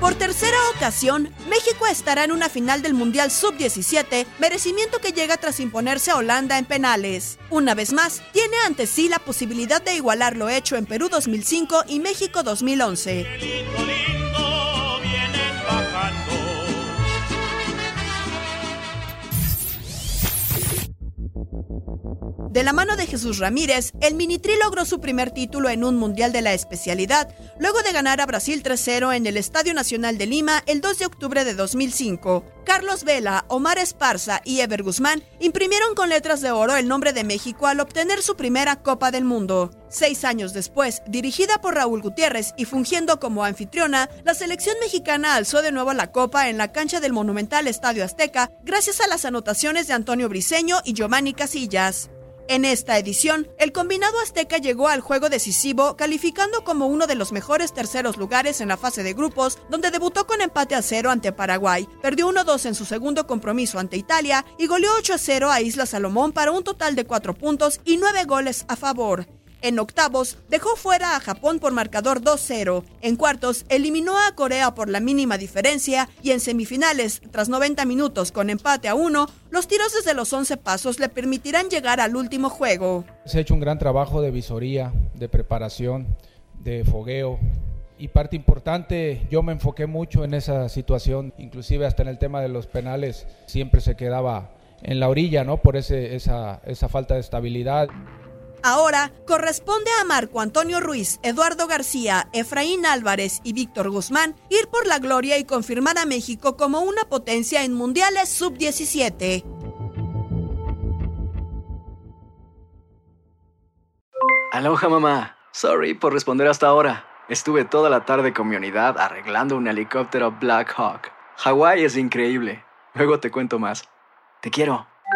Por tercera ocasión, México estará en una final del Mundial Sub-17, merecimiento que llega tras imponerse a Holanda en penales. Una vez más, tiene ante sí la posibilidad de igualar lo hecho en Perú 2005 y México 2011. De la mano de Jesús Ramírez, el Minitri logró su primer título en un mundial de la especialidad, luego de ganar a Brasil 3-0 en el Estadio Nacional de Lima el 2 de octubre de 2005. Carlos Vela, Omar Esparza y Ever Guzmán imprimieron con letras de oro el nombre de México al obtener su primera Copa del Mundo. Seis años después, dirigida por Raúl Gutiérrez y fungiendo como anfitriona, la selección mexicana alzó de nuevo la copa en la cancha del monumental Estadio Azteca gracias a las anotaciones de Antonio Briseño y Giovanni Casillas. En esta edición, el combinado azteca llegó al juego decisivo calificando como uno de los mejores terceros lugares en la fase de grupos, donde debutó con empate a cero ante Paraguay, perdió 1-2 en su segundo compromiso ante Italia y goleó 8-0 a Isla Salomón para un total de 4 puntos y 9 goles a favor. En octavos, dejó fuera a Japón por marcador 2-0. En cuartos, eliminó a Corea por la mínima diferencia. Y en semifinales, tras 90 minutos con empate a 1, los tiros desde los 11 pasos le permitirán llegar al último juego. Se ha hecho un gran trabajo de visoría, de preparación, de fogueo. Y parte importante, yo me enfoqué mucho en esa situación, inclusive hasta en el tema de los penales, siempre se quedaba en la orilla, ¿no? Por ese, esa, esa falta de estabilidad. Ahora corresponde a Marco Antonio Ruiz, Eduardo García, Efraín Álvarez y Víctor Guzmán ir por la gloria y confirmar a México como una potencia en mundiales sub-17. Aloha mamá. Sorry por responder hasta ahora. Estuve toda la tarde con mi unidad arreglando un helicóptero Black Hawk. Hawái es increíble. Luego te cuento más. Te quiero.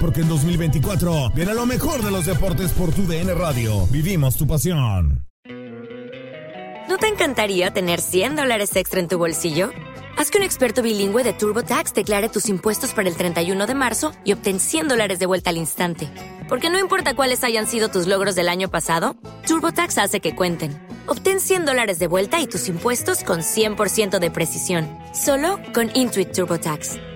Porque en 2024 viene lo mejor de los deportes por tu DN Radio. Vivimos tu pasión. ¿No te encantaría tener 100 dólares extra en tu bolsillo? Haz que un experto bilingüe de TurboTax declare tus impuestos para el 31 de marzo y obtén 100 dólares de vuelta al instante. Porque no importa cuáles hayan sido tus logros del año pasado, TurboTax hace que cuenten. Obtén 100 dólares de vuelta y tus impuestos con 100% de precisión. Solo con Intuit TurboTax.